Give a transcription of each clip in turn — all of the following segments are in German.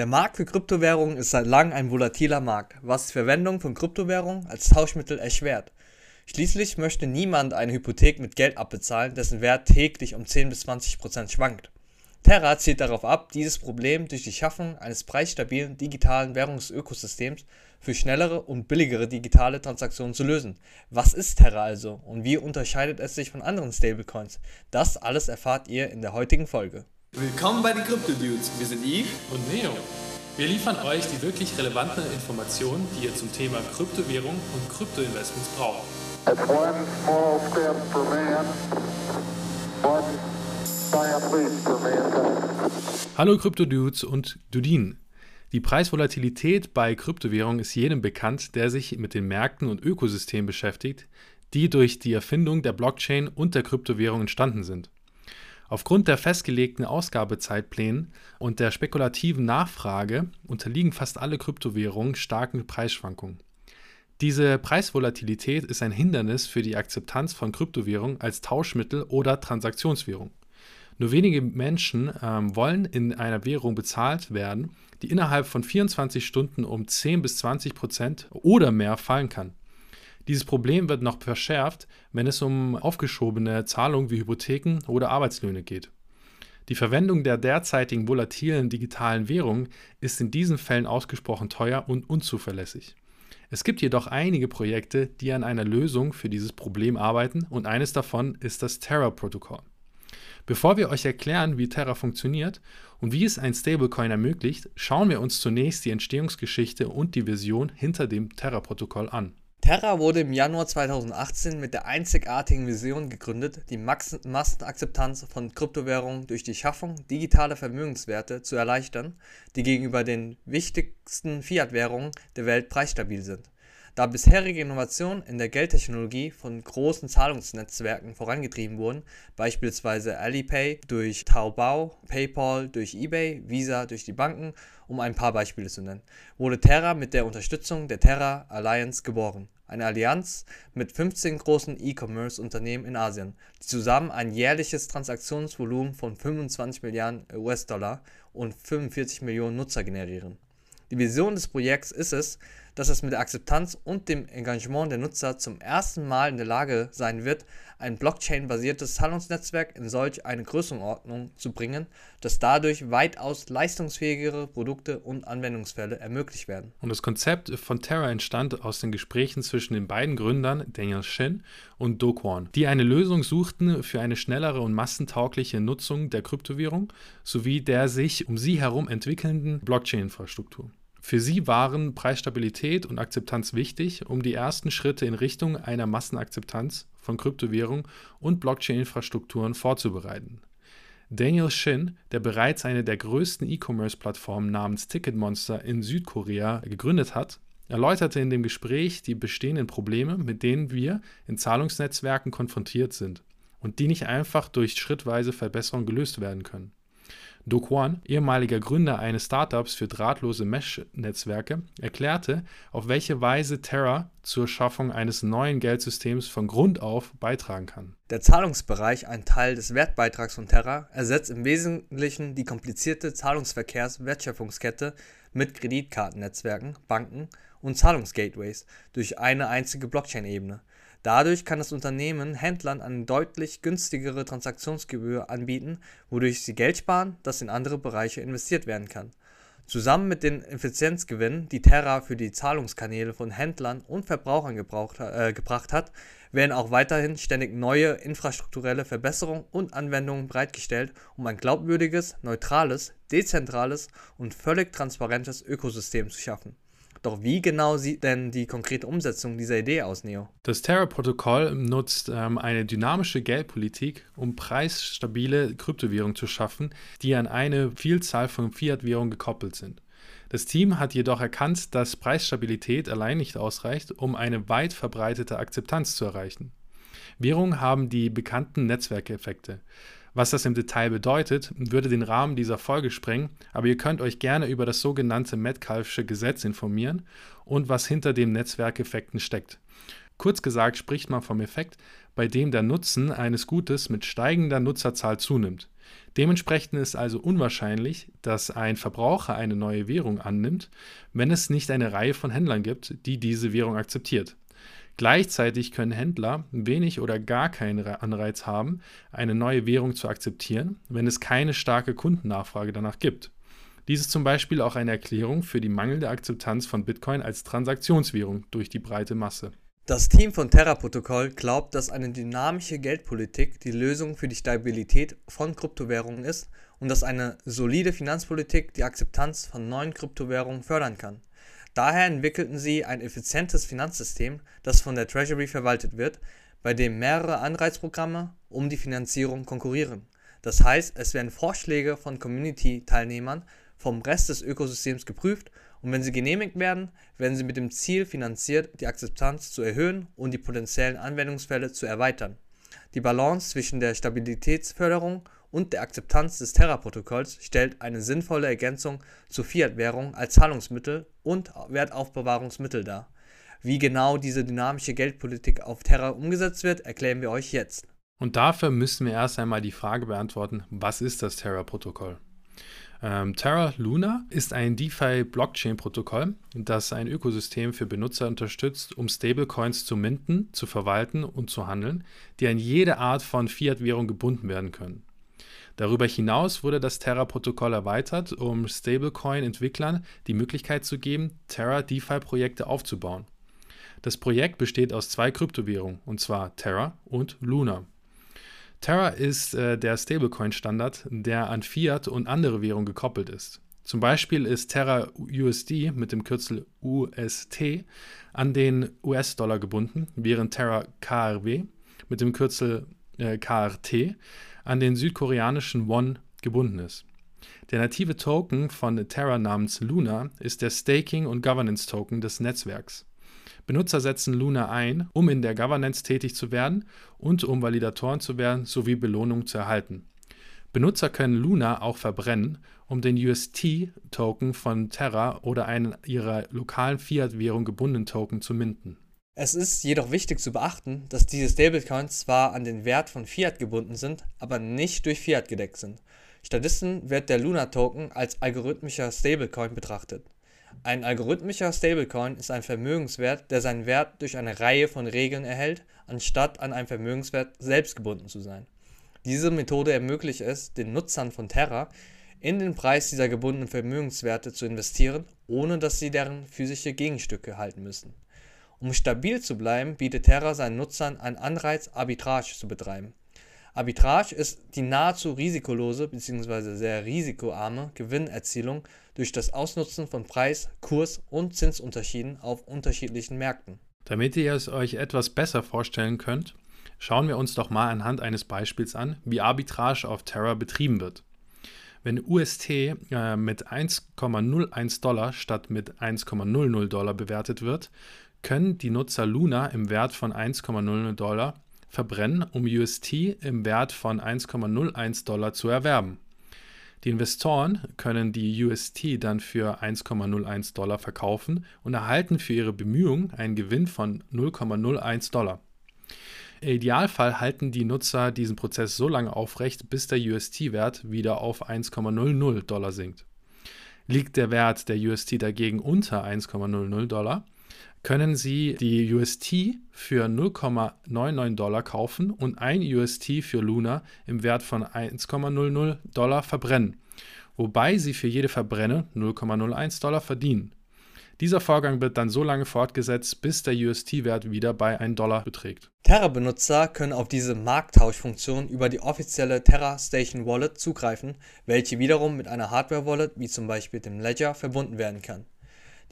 Der Markt für Kryptowährungen ist seit langem ein volatiler Markt, was die Verwendung von Kryptowährungen als Tauschmittel erschwert. Schließlich möchte niemand eine Hypothek mit Geld abbezahlen, dessen Wert täglich um 10 bis 20 Prozent schwankt. Terra zielt darauf ab, dieses Problem durch die Schaffung eines preisstabilen digitalen Währungsökosystems für schnellere und billigere digitale Transaktionen zu lösen. Was ist Terra also und wie unterscheidet es sich von anderen Stablecoins? Das alles erfahrt ihr in der heutigen Folge. Willkommen bei den Crypto Dudes. Wir sind Yves und Neo. Wir liefern euch die wirklich relevanten Informationen, die ihr zum Thema Kryptowährung und Kryptoinvestments braucht. Hallo Krypto-Dudes und Dudin. Die Preisvolatilität bei Kryptowährungen ist jedem bekannt, der sich mit den Märkten und Ökosystemen beschäftigt, die durch die Erfindung der Blockchain und der Kryptowährung entstanden sind. Aufgrund der festgelegten Ausgabezeitplänen und der spekulativen Nachfrage unterliegen fast alle Kryptowährungen starken Preisschwankungen. Diese Preisvolatilität ist ein Hindernis für die Akzeptanz von Kryptowährungen als Tauschmittel oder Transaktionswährung. Nur wenige Menschen ähm, wollen in einer Währung bezahlt werden, die innerhalb von 24 Stunden um 10 bis 20 Prozent oder mehr fallen kann. Dieses Problem wird noch verschärft, wenn es um aufgeschobene Zahlungen wie Hypotheken oder Arbeitslöhne geht. Die Verwendung der derzeitigen volatilen digitalen Währung ist in diesen Fällen ausgesprochen teuer und unzuverlässig. Es gibt jedoch einige Projekte, die an einer Lösung für dieses Problem arbeiten und eines davon ist das Terra-Protokoll. Bevor wir euch erklären, wie Terra funktioniert und wie es ein Stablecoin ermöglicht, schauen wir uns zunächst die Entstehungsgeschichte und die Vision hinter dem Terra-Protokoll an. Terra wurde im Januar 2018 mit der einzigartigen Vision gegründet, die Massenakzeptanz von Kryptowährungen durch die Schaffung digitaler Vermögenswerte zu erleichtern, die gegenüber den wichtigsten Fiat-Währungen der Welt preisstabil sind. Da bisherige Innovationen in der Geldtechnologie von großen Zahlungsnetzwerken vorangetrieben wurden, beispielsweise Alipay durch Taobao, PayPal durch eBay, Visa durch die Banken um ein paar Beispiele zu nennen, wurde Terra mit der Unterstützung der Terra Alliance geboren, eine Allianz mit 15 großen E-Commerce-Unternehmen in Asien, die zusammen ein jährliches Transaktionsvolumen von 25 Milliarden US-Dollar und 45 Millionen Nutzer generieren. Die Vision des Projekts ist es, dass es mit der Akzeptanz und dem Engagement der Nutzer zum ersten Mal in der Lage sein wird, ein Blockchain-basiertes Zahlungsnetzwerk in solch eine Größenordnung zu bringen, dass dadurch weitaus leistungsfähigere Produkte und Anwendungsfälle ermöglicht werden. Und das Konzept von Terra entstand aus den Gesprächen zwischen den beiden Gründern Daniel Shin und Do Kwon, die eine Lösung suchten für eine schnellere und massentaugliche Nutzung der Kryptowährung sowie der sich um sie herum entwickelnden Blockchain-Infrastruktur. Für sie waren Preisstabilität und Akzeptanz wichtig, um die ersten Schritte in Richtung einer Massenakzeptanz von Kryptowährungen und Blockchain-Infrastrukturen vorzubereiten. Daniel Shin, der bereits eine der größten E-Commerce-Plattformen namens Ticketmonster in Südkorea gegründet hat, erläuterte in dem Gespräch die bestehenden Probleme, mit denen wir in Zahlungsnetzwerken konfrontiert sind und die nicht einfach durch schrittweise Verbesserung gelöst werden können. Do Kwon, ehemaliger Gründer eines Startups für drahtlose Mesh-Netzwerke, erklärte, auf welche Weise Terra zur Schaffung eines neuen Geldsystems von Grund auf beitragen kann. Der Zahlungsbereich, ein Teil des Wertbeitrags von Terra, ersetzt im Wesentlichen die komplizierte Zahlungsverkehrs-Wertschöpfungskette mit Kreditkartennetzwerken, Banken und Zahlungsgateways durch eine einzige Blockchain-Ebene. Dadurch kann das Unternehmen Händlern eine deutlich günstigere Transaktionsgebühr anbieten, wodurch sie Geld sparen, das in andere Bereiche investiert werden kann. Zusammen mit den Effizienzgewinnen, die Terra für die Zahlungskanäle von Händlern und Verbrauchern gebraucht, äh, gebracht hat, werden auch weiterhin ständig neue infrastrukturelle Verbesserungen und Anwendungen bereitgestellt, um ein glaubwürdiges, neutrales, dezentrales und völlig transparentes Ökosystem zu schaffen. Doch wie genau sieht denn die konkrete Umsetzung dieser Idee aus, Neo? Das Terra-Protokoll nutzt ähm, eine dynamische Geldpolitik, um preisstabile Kryptowährungen zu schaffen, die an eine Vielzahl von Fiat-Währungen gekoppelt sind. Das Team hat jedoch erkannt, dass Preisstabilität allein nicht ausreicht, um eine weit verbreitete Akzeptanz zu erreichen. Währungen haben die bekannten Netzwerkeffekte. Was das im Detail bedeutet, würde den Rahmen dieser Folge sprengen, aber ihr könnt euch gerne über das sogenannte Metcalfsche Gesetz informieren und was hinter den Netzwerkeffekten steckt. Kurz gesagt spricht man vom Effekt, bei dem der Nutzen eines Gutes mit steigender Nutzerzahl zunimmt. Dementsprechend ist also unwahrscheinlich, dass ein Verbraucher eine neue Währung annimmt, wenn es nicht eine Reihe von Händlern gibt, die diese Währung akzeptiert. Gleichzeitig können Händler wenig oder gar keinen Anreiz haben, eine neue Währung zu akzeptieren, wenn es keine starke Kundennachfrage danach gibt. Dies ist zum Beispiel auch eine Erklärung für die mangelnde Akzeptanz von Bitcoin als Transaktionswährung durch die breite Masse. Das Team von Terra Protocol glaubt, dass eine dynamische Geldpolitik die Lösung für die Stabilität von Kryptowährungen ist und dass eine solide Finanzpolitik die Akzeptanz von neuen Kryptowährungen fördern kann. Daher entwickelten sie ein effizientes Finanzsystem, das von der Treasury verwaltet wird, bei dem mehrere Anreizprogramme um die Finanzierung konkurrieren. Das heißt, es werden Vorschläge von Community-Teilnehmern vom Rest des Ökosystems geprüft und wenn sie genehmigt werden, werden sie mit dem Ziel finanziert, die Akzeptanz zu erhöhen und die potenziellen Anwendungsfälle zu erweitern. Die Balance zwischen der Stabilitätsförderung und der Akzeptanz des Terra-Protokolls stellt eine sinnvolle Ergänzung zur Fiat-Währung als Zahlungsmittel und Wertaufbewahrungsmittel dar. Wie genau diese dynamische Geldpolitik auf Terra umgesetzt wird, erklären wir euch jetzt. Und dafür müssen wir erst einmal die Frage beantworten, was ist das Terra-Protokoll? Ähm, Terra Luna ist ein DeFi-Blockchain-Protokoll, das ein Ökosystem für Benutzer unterstützt, um Stablecoins zu minten, zu verwalten und zu handeln, die an jede Art von Fiat-Währung gebunden werden können. Darüber hinaus wurde das Terra-Protokoll erweitert, um Stablecoin-Entwicklern die Möglichkeit zu geben, Terra-DeFi-Projekte aufzubauen. Das Projekt besteht aus zwei Kryptowährungen, und zwar Terra und Luna. Terra ist äh, der Stablecoin-Standard, der an Fiat und andere Währungen gekoppelt ist. Zum Beispiel ist Terra USD mit dem Kürzel UST an den US-Dollar gebunden, während Terra KRW mit dem Kürzel äh, KRT an den südkoreanischen Won gebunden ist. Der native Token von Terra namens Luna ist der Staking- und Governance-Token des Netzwerks. Benutzer setzen Luna ein, um in der Governance tätig zu werden und um Validatoren zu werden sowie Belohnungen zu erhalten. Benutzer können Luna auch verbrennen, um den UST-Token von Terra oder einen ihrer lokalen Fiat-Währung gebundenen Token zu minten. Es ist jedoch wichtig zu beachten, dass diese Stablecoins zwar an den Wert von Fiat gebunden sind, aber nicht durch Fiat gedeckt sind. Stattdessen wird der Luna-Token als algorithmischer Stablecoin betrachtet. Ein algorithmischer Stablecoin ist ein Vermögenswert, der seinen Wert durch eine Reihe von Regeln erhält, anstatt an einen Vermögenswert selbst gebunden zu sein. Diese Methode ermöglicht es den Nutzern von Terra, in den Preis dieser gebundenen Vermögenswerte zu investieren, ohne dass sie deren physische Gegenstücke halten müssen. Um stabil zu bleiben, bietet Terra seinen Nutzern einen Anreiz, Arbitrage zu betreiben. Arbitrage ist die nahezu risikolose bzw. sehr risikoarme Gewinnerzielung durch das Ausnutzen von Preis-, Kurs- und Zinsunterschieden auf unterschiedlichen Märkten. Damit ihr es euch etwas besser vorstellen könnt, schauen wir uns doch mal anhand eines Beispiels an, wie Arbitrage auf Terra betrieben wird. Wenn UST äh, mit 1,01 Dollar statt mit 1,00 Dollar bewertet wird, können die Nutzer Luna im Wert von 1,00 Dollar verbrennen, um UST im Wert von 1,01 Dollar zu erwerben. Die Investoren können die UST dann für 1,01 Dollar verkaufen und erhalten für ihre Bemühungen einen Gewinn von 0,01 Dollar. Im Idealfall halten die Nutzer diesen Prozess so lange aufrecht, bis der UST-Wert wieder auf 1,00 Dollar sinkt. Liegt der Wert der UST dagegen unter 1,00 Dollar, können Sie die UST für 0,99 Dollar kaufen und ein UST für Luna im Wert von 1,00 Dollar verbrennen, wobei Sie für jede Verbrenne 0,01 Dollar verdienen. Dieser Vorgang wird dann so lange fortgesetzt, bis der UST-Wert wieder bei 1 Dollar beträgt. Terra-Benutzer können auf diese Markttauschfunktion über die offizielle Terra Station Wallet zugreifen, welche wiederum mit einer Hardware-Wallet wie zum Beispiel dem Ledger verbunden werden kann.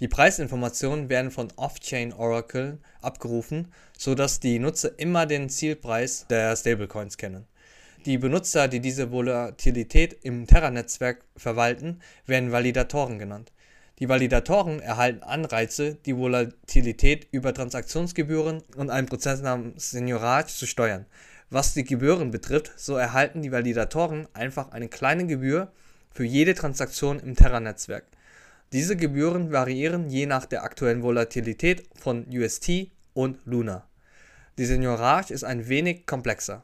Die Preisinformationen werden von Off-Chain-Oracle abgerufen, sodass die Nutzer immer den Zielpreis der Stablecoins kennen. Die Benutzer, die diese Volatilität im Terra-Netzwerk verwalten, werden Validatoren genannt. Die Validatoren erhalten Anreize, die Volatilität über Transaktionsgebühren und einen Prozess namens Seigniorage zu steuern. Was die Gebühren betrifft, so erhalten die Validatoren einfach eine kleine Gebühr für jede Transaktion im Terra-Netzwerk. Diese Gebühren variieren je nach der aktuellen Volatilität von UST und Luna. Die Seigniorage ist ein wenig komplexer.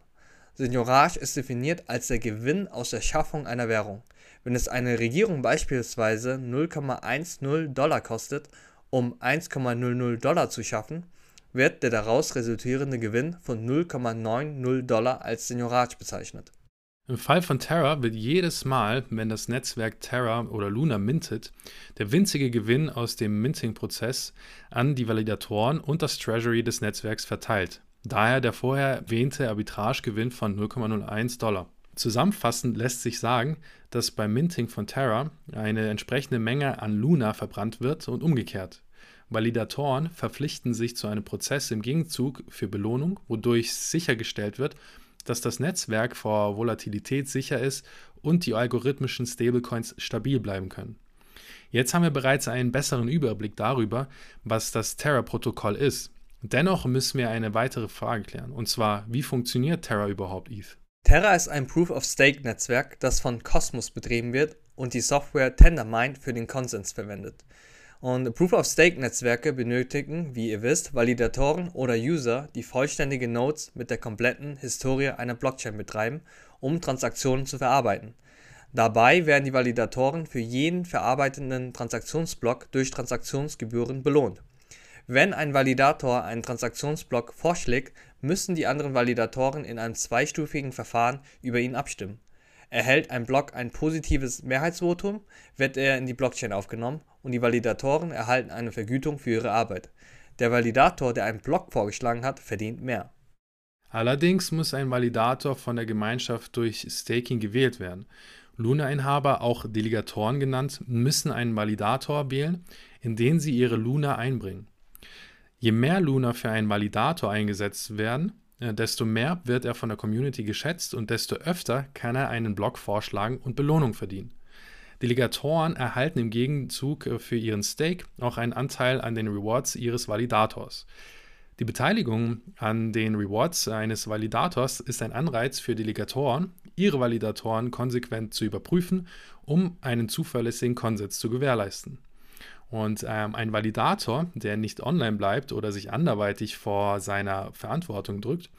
Seigniorage ist definiert als der Gewinn aus der Schaffung einer Währung. Wenn es eine Regierung beispielsweise 0,10 Dollar kostet, um 1,00 Dollar zu schaffen, wird der daraus resultierende Gewinn von 0,90 Dollar als Seigniorage bezeichnet. Im Fall von Terra wird jedes Mal, wenn das Netzwerk Terra oder Luna mintet, der winzige Gewinn aus dem Minting-Prozess an die Validatoren und das Treasury des Netzwerks verteilt. Daher der vorher erwähnte Arbitragegewinn von 0,01 Dollar. Zusammenfassend lässt sich sagen, dass beim Minting von Terra eine entsprechende Menge an Luna verbrannt wird und umgekehrt. Validatoren verpflichten sich zu einem Prozess im Gegenzug für Belohnung, wodurch sichergestellt wird, dass das Netzwerk vor Volatilität sicher ist und die algorithmischen Stablecoins stabil bleiben können. Jetzt haben wir bereits einen besseren Überblick darüber, was das Terra-Protokoll ist. Dennoch müssen wir eine weitere Frage klären, und zwar, wie funktioniert Terra überhaupt, ETH? Terra ist ein Proof-of-Stake-Netzwerk, das von Cosmos betrieben wird und die Software Tendermint für den Konsens verwendet. Und Proof-of-Stake-Netzwerke benötigen, wie ihr wisst, Validatoren oder User, die vollständige Nodes mit der kompletten Historie einer Blockchain betreiben, um Transaktionen zu verarbeiten. Dabei werden die Validatoren für jeden verarbeitenden Transaktionsblock durch Transaktionsgebühren belohnt. Wenn ein Validator einen Transaktionsblock vorschlägt, müssen die anderen Validatoren in einem zweistufigen Verfahren über ihn abstimmen. Erhält ein Block ein positives Mehrheitsvotum, wird er in die Blockchain aufgenommen und die Validatoren erhalten eine Vergütung für ihre Arbeit. Der Validator, der einen Block vorgeschlagen hat, verdient mehr. Allerdings muss ein Validator von der Gemeinschaft durch Staking gewählt werden. Luna-Inhaber, auch Delegatoren genannt, müssen einen Validator wählen, in den sie ihre Luna einbringen. Je mehr Luna für einen Validator eingesetzt werden, desto mehr wird er von der Community geschätzt und desto öfter kann er einen Block vorschlagen und Belohnung verdienen. Delegatoren erhalten im Gegenzug äh, für ihren Stake auch einen Anteil an den Rewards ihres Validators. Die Beteiligung an den Rewards eines Validators ist ein Anreiz für Delegatoren, ihre Validatoren konsequent zu überprüfen, um einen zuverlässigen Konsens zu gewährleisten. Und ähm, ein Validator, der nicht online bleibt oder sich anderweitig vor seiner Verantwortung drückt,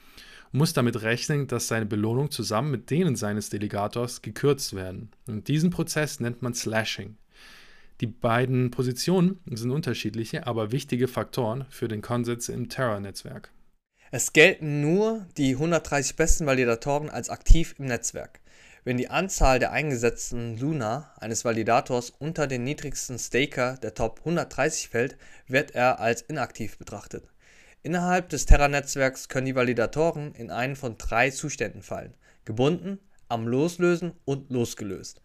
muss damit rechnen, dass seine Belohnung zusammen mit denen seines Delegators gekürzt werden. Und diesen Prozess nennt man Slashing. Die beiden Positionen sind unterschiedliche, aber wichtige Faktoren für den Konsens im Terror-Netzwerk. Es gelten nur die 130 besten Validatoren als aktiv im Netzwerk. Wenn die Anzahl der eingesetzten Luna eines Validators unter den niedrigsten Staker der Top 130 fällt, wird er als inaktiv betrachtet. Innerhalb des Terra-Netzwerks können die Validatoren in einen von drei Zuständen fallen: gebunden, am Loslösen und losgelöst.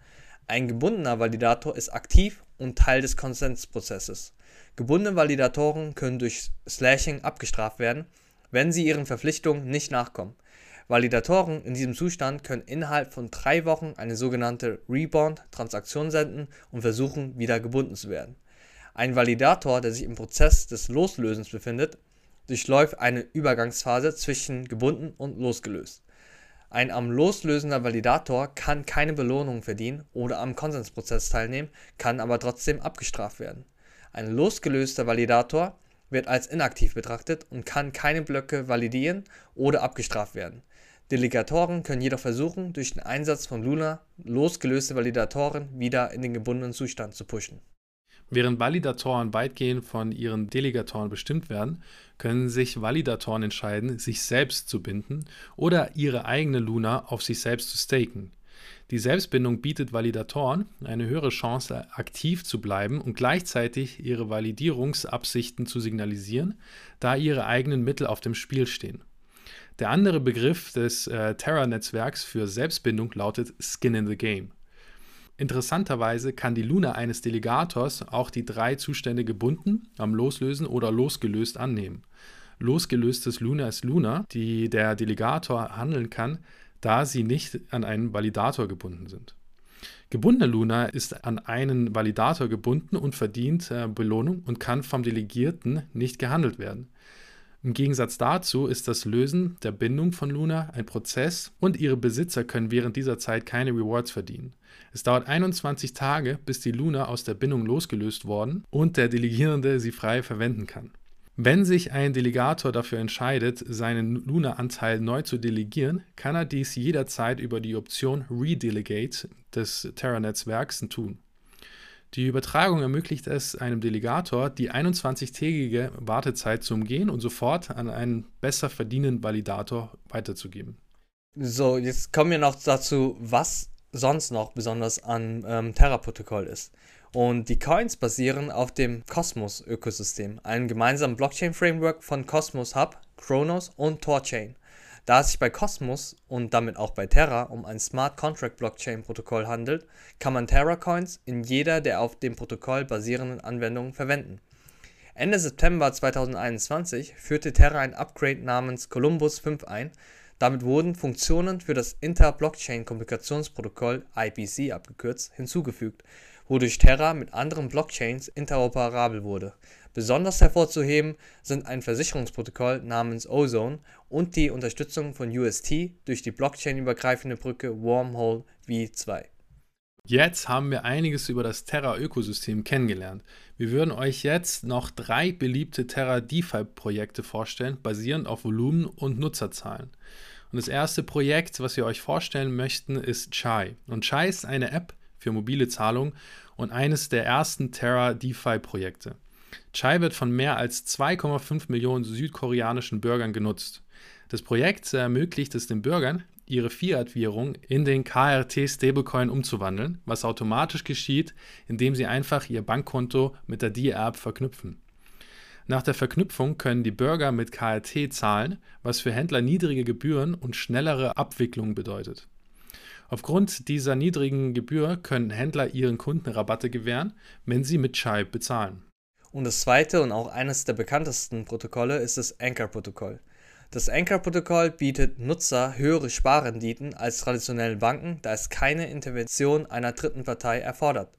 Ein gebundener Validator ist aktiv und Teil des Konsensprozesses. Gebundene Validatoren können durch Slashing abgestraft werden, wenn sie ihren Verpflichtungen nicht nachkommen Validatoren in diesem Zustand können innerhalb von drei Wochen eine sogenannte Rebound-Transaktion senden und versuchen, wieder gebunden zu werden. Ein Validator, der sich im Prozess des Loslösens befindet, durchläuft eine Übergangsphase zwischen gebunden und losgelöst. Ein am loslösender Validator kann keine Belohnung verdienen oder am Konsensprozess teilnehmen, kann aber trotzdem abgestraft werden. Ein losgelöster Validator wird als inaktiv betrachtet und kann keine Blöcke validieren oder abgestraft werden. Delegatoren können jedoch versuchen, durch den Einsatz von Luna losgelöste Validatoren wieder in den gebundenen Zustand zu pushen. Während Validatoren weitgehend von ihren Delegatoren bestimmt werden, können sich Validatoren entscheiden, sich selbst zu binden oder ihre eigene Luna auf sich selbst zu staken. Die Selbstbindung bietet Validatoren eine höhere Chance, aktiv zu bleiben und gleichzeitig ihre Validierungsabsichten zu signalisieren, da ihre eigenen Mittel auf dem Spiel stehen. Der andere Begriff des äh, Terra-Netzwerks für Selbstbindung lautet Skin in the Game. Interessanterweise kann die Luna eines Delegators auch die drei Zustände gebunden, am Loslösen oder losgelöst annehmen. Losgelöstes Luna ist Luna, die der Delegator handeln kann, da sie nicht an einen Validator gebunden sind. Gebundene Luna ist an einen Validator gebunden und verdient äh, Belohnung und kann vom Delegierten nicht gehandelt werden. Im Gegensatz dazu ist das Lösen der Bindung von Luna ein Prozess und ihre Besitzer können während dieser Zeit keine Rewards verdienen. Es dauert 21 Tage, bis die Luna aus der Bindung losgelöst worden und der Delegierende sie frei verwenden kann. Wenn sich ein Delegator dafür entscheidet, seinen Luna-Anteil neu zu delegieren, kann er dies jederzeit über die Option Redelegate des Terra-Netzwerks tun. Die Übertragung ermöglicht es einem Delegator, die 21-tägige Wartezeit zu umgehen und sofort an einen besser verdienenden Validator weiterzugeben. So, jetzt kommen wir noch dazu, was sonst noch besonders an ähm, Terra-Protokoll ist. Und die Coins basieren auf dem Cosmos-Ökosystem, einem gemeinsamen Blockchain-Framework von Cosmos Hub, Chronos und Torchain. Da es sich bei Cosmos und damit auch bei Terra um ein Smart Contract Blockchain Protokoll handelt, kann man Terra Coins in jeder der auf dem Protokoll basierenden Anwendungen verwenden. Ende September 2021 führte Terra ein Upgrade namens Columbus 5 ein. Damit wurden Funktionen für das Inter-Blockchain-Kommunikationsprotokoll (IPC abgekürzt) hinzugefügt, wodurch Terra mit anderen Blockchains interoperabel wurde Besonders hervorzuheben sind ein Versicherungsprotokoll namens Ozone und die Unterstützung von UST durch die blockchain-übergreifende Brücke Wormhole v2. Jetzt haben wir einiges über das Terra-Ökosystem kennengelernt. Wir würden euch jetzt noch drei beliebte Terra DeFi-Projekte vorstellen, basierend auf Volumen und Nutzerzahlen. Und das erste Projekt, was wir euch vorstellen möchten, ist Chai. Und Chai ist eine App für mobile Zahlung und eines der ersten Terra DeFi-Projekte. Chai wird von mehr als 2,5 Millionen südkoreanischen Bürgern genutzt. Das Projekt ermöglicht es den Bürgern, ihre Fiat-Währung in den KRT-Stablecoin umzuwandeln, was automatisch geschieht, indem sie einfach ihr Bankkonto mit der D-App verknüpfen. Nach der Verknüpfung können die Bürger mit KRT zahlen, was für Händler niedrige Gebühren und schnellere Abwicklung bedeutet. Aufgrund dieser niedrigen Gebühr können Händler ihren Kunden Rabatte gewähren, wenn sie mit Chai bezahlen. Und das zweite und auch eines der bekanntesten Protokolle ist das Anchor-Protokoll. Das Anchor-Protokoll bietet Nutzer höhere Sparrenditen als traditionelle Banken, da es keine Intervention einer dritten Partei erfordert.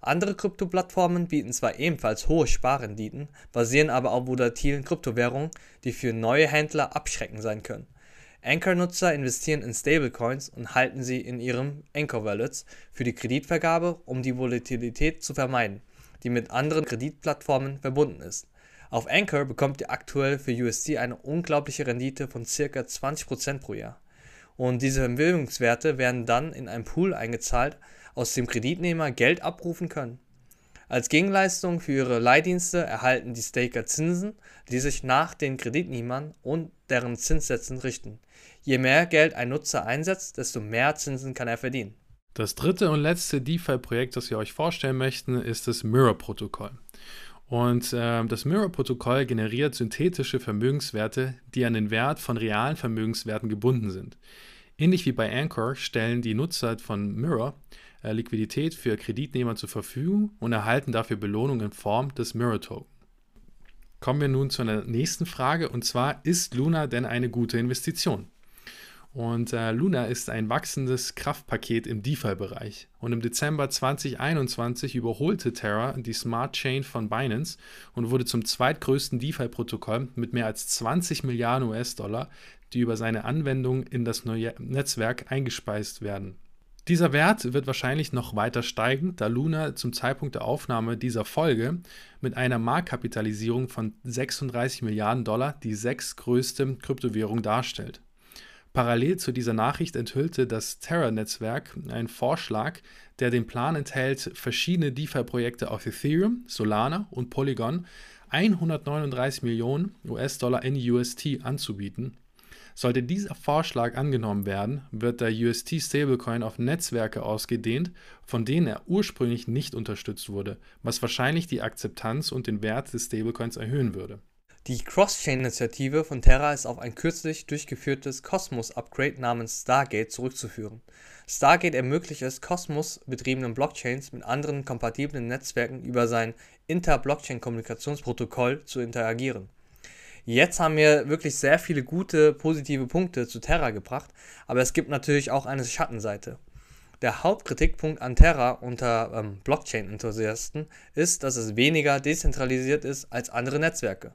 Andere Krypto-Plattformen bieten zwar ebenfalls hohe Sparrenditen, basieren aber auf volatilen Kryptowährungen, die für neue Händler abschreckend sein können. Anchor-Nutzer investieren in Stablecoins und halten sie in ihren Anchor-Wallets für die Kreditvergabe, um die Volatilität zu vermeiden die mit anderen Kreditplattformen verbunden ist. Auf Anchor bekommt ihr aktuell für USD eine unglaubliche Rendite von ca. 20% pro Jahr. Und diese Vermögenswerte werden dann in einen Pool eingezahlt, aus dem Kreditnehmer Geld abrufen können. Als Gegenleistung für ihre Leihdienste erhalten die Staker Zinsen, die sich nach den Kreditnehmern und deren Zinssätzen richten. Je mehr Geld ein Nutzer einsetzt, desto mehr Zinsen kann er verdienen. Das dritte und letzte DeFi-Projekt, das wir euch vorstellen möchten, ist das Mirror-Protokoll. Und äh, das Mirror-Protokoll generiert synthetische Vermögenswerte, die an den Wert von realen Vermögenswerten gebunden sind. Ähnlich wie bei Anchor stellen die Nutzer von Mirror äh, Liquidität für Kreditnehmer zur Verfügung und erhalten dafür Belohnung in Form des Mirror-Token. Kommen wir nun zur nächsten Frage und zwar, ist Luna denn eine gute Investition? Und äh, Luna ist ein wachsendes Kraftpaket im DeFi-Bereich. Und im Dezember 2021 überholte Terra die Smart Chain von Binance und wurde zum zweitgrößten DeFi-Protokoll mit mehr als 20 Milliarden US-Dollar, die über seine Anwendung in das neue Netzwerk eingespeist werden. Dieser Wert wird wahrscheinlich noch weiter steigen, da Luna zum Zeitpunkt der Aufnahme dieser Folge mit einer Marktkapitalisierung von 36 Milliarden Dollar die sechstgrößte Kryptowährung darstellt. Parallel zu dieser Nachricht enthüllte das Terra-Netzwerk einen Vorschlag, der den Plan enthält, verschiedene DeFi-Projekte auf Ethereum, Solana und Polygon 139 Millionen US-Dollar in UST anzubieten. Sollte dieser Vorschlag angenommen werden, wird der UST-Stablecoin auf Netzwerke ausgedehnt, von denen er ursprünglich nicht unterstützt wurde, was wahrscheinlich die Akzeptanz und den Wert des Stablecoins erhöhen würde. Die Cross-Chain-Initiative von Terra ist auf ein kürzlich durchgeführtes Cosmos-Upgrade namens Stargate zurückzuführen. Stargate ermöglicht es Cosmos-betriebenen Blockchains mit anderen kompatiblen Netzwerken über sein Inter-Blockchain-Kommunikationsprotokoll zu interagieren. Jetzt haben wir wirklich sehr viele gute, positive Punkte zu Terra gebracht, aber es gibt natürlich auch eine Schattenseite. Der Hauptkritikpunkt an Terra unter ähm, Blockchain-Enthusiasten ist, dass es weniger dezentralisiert ist als andere Netzwerke.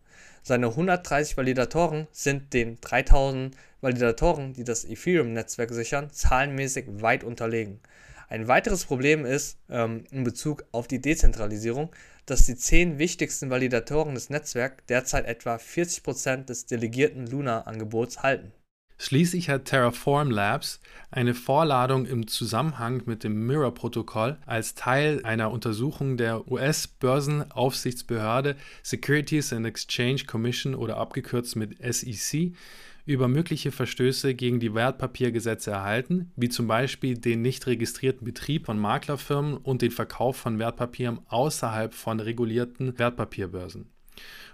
Seine 130 Validatoren sind den 3000 Validatoren, die das Ethereum-Netzwerk sichern, zahlenmäßig weit unterlegen. Ein weiteres Problem ist ähm, in Bezug auf die Dezentralisierung, dass die zehn wichtigsten Validatoren des Netzwerks derzeit etwa 40% des delegierten Luna-Angebots halten. Schließlich hat Terraform Labs eine Vorladung im Zusammenhang mit dem Mirror-Protokoll als Teil einer Untersuchung der US-Börsenaufsichtsbehörde Securities and Exchange Commission oder abgekürzt mit SEC über mögliche Verstöße gegen die Wertpapiergesetze erhalten, wie zum Beispiel den nicht registrierten Betrieb von Maklerfirmen und den Verkauf von Wertpapieren außerhalb von regulierten Wertpapierbörsen.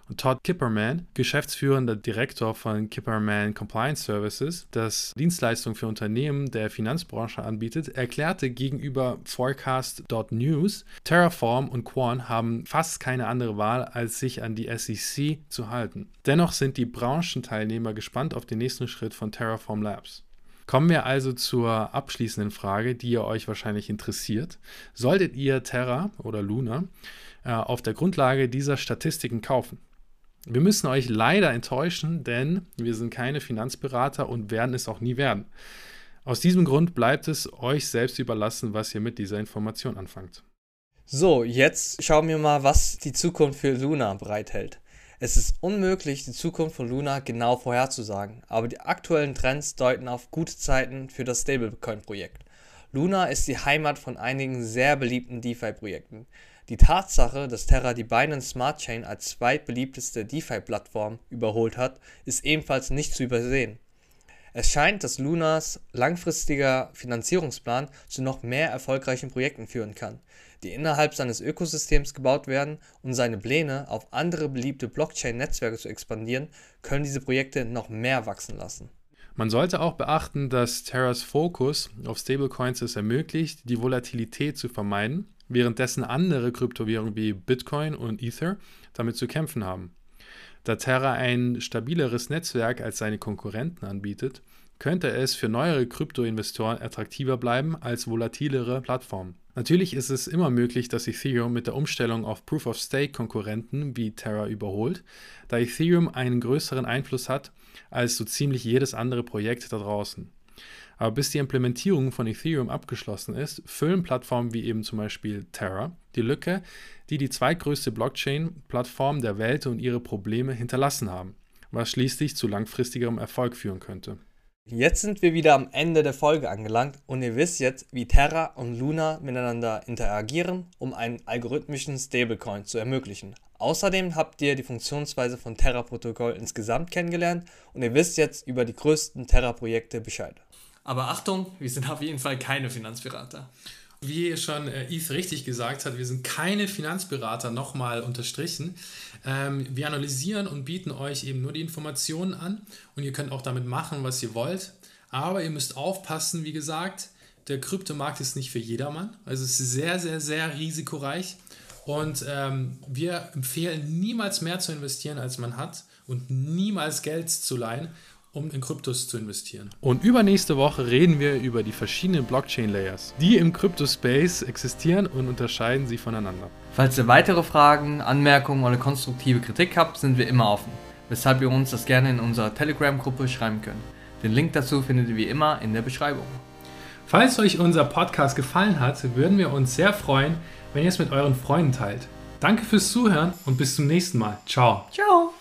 Und Todd Kipperman, geschäftsführender Direktor von Kipperman Compliance Services, das Dienstleistungen für Unternehmen der Finanzbranche anbietet, erklärte gegenüber Forecast.news, Terraform und Quan haben fast keine andere Wahl, als sich an die SEC zu halten. Dennoch sind die Branchenteilnehmer gespannt auf den nächsten Schritt von Terraform Labs. Kommen wir also zur abschließenden Frage, die ihr euch wahrscheinlich interessiert. Solltet ihr Terra oder Luna äh, auf der Grundlage dieser Statistiken kaufen? Wir müssen euch leider enttäuschen, denn wir sind keine Finanzberater und werden es auch nie werden. Aus diesem Grund bleibt es euch selbst überlassen, was ihr mit dieser Information anfangt. So, jetzt schauen wir mal, was die Zukunft für Luna bereithält. Es ist unmöglich, die Zukunft von Luna genau vorherzusagen, aber die aktuellen Trends deuten auf gute Zeiten für das Stablecoin-Projekt. Luna ist die Heimat von einigen sehr beliebten DeFi-Projekten. Die Tatsache, dass Terra die Binance Smart Chain als zweitbeliebteste DeFi-Plattform überholt hat, ist ebenfalls nicht zu übersehen. Es scheint, dass Lunas langfristiger Finanzierungsplan zu noch mehr erfolgreichen Projekten führen kann, die innerhalb seines Ökosystems gebaut werden und seine Pläne, auf andere beliebte Blockchain-Netzwerke zu expandieren, können diese Projekte noch mehr wachsen lassen. Man sollte auch beachten, dass Terras Fokus auf Stablecoins es ermöglicht, die Volatilität zu vermeiden währenddessen andere Kryptowährungen wie Bitcoin und Ether damit zu kämpfen haben. Da Terra ein stabileres Netzwerk als seine Konkurrenten anbietet, könnte es für neuere Kryptoinvestoren attraktiver bleiben als volatilere Plattformen. Natürlich ist es immer möglich, dass Ethereum mit der Umstellung auf Proof of Stake Konkurrenten wie Terra überholt, da Ethereum einen größeren Einfluss hat als so ziemlich jedes andere Projekt da draußen. Aber bis die Implementierung von Ethereum abgeschlossen ist, füllen Plattformen wie eben zum Beispiel Terra die Lücke, die die zweitgrößte Blockchain-Plattform der Welt und ihre Probleme hinterlassen haben, was schließlich zu langfristigerem Erfolg führen könnte. Jetzt sind wir wieder am Ende der Folge angelangt und ihr wisst jetzt, wie Terra und Luna miteinander interagieren, um einen algorithmischen Stablecoin zu ermöglichen. Außerdem habt ihr die Funktionsweise von Terra-Protokoll insgesamt kennengelernt und ihr wisst jetzt über die größten Terra-Projekte Bescheid. Aber Achtung, wir sind auf jeden Fall keine Finanzberater. Wie schon äh, Yves richtig gesagt hat, wir sind keine Finanzberater, nochmal unterstrichen. Ähm, wir analysieren und bieten euch eben nur die Informationen an und ihr könnt auch damit machen, was ihr wollt. Aber ihr müsst aufpassen, wie gesagt, der Kryptomarkt ist nicht für jedermann. Also es ist sehr, sehr, sehr risikoreich. Und ähm, wir empfehlen niemals mehr zu investieren, als man hat und niemals Geld zu leihen um in Kryptos zu investieren. Und übernächste Woche reden wir über die verschiedenen Blockchain-Layers, die im Kryptospace existieren und unterscheiden sie voneinander. Falls ihr weitere Fragen, Anmerkungen oder konstruktive Kritik habt, sind wir immer offen, weshalb ihr uns das gerne in unserer Telegram-Gruppe schreiben könnt. Den Link dazu findet ihr wie immer in der Beschreibung. Falls euch unser Podcast gefallen hat, würden wir uns sehr freuen, wenn ihr es mit euren Freunden teilt. Danke fürs Zuhören und bis zum nächsten Mal. Ciao. Ciao.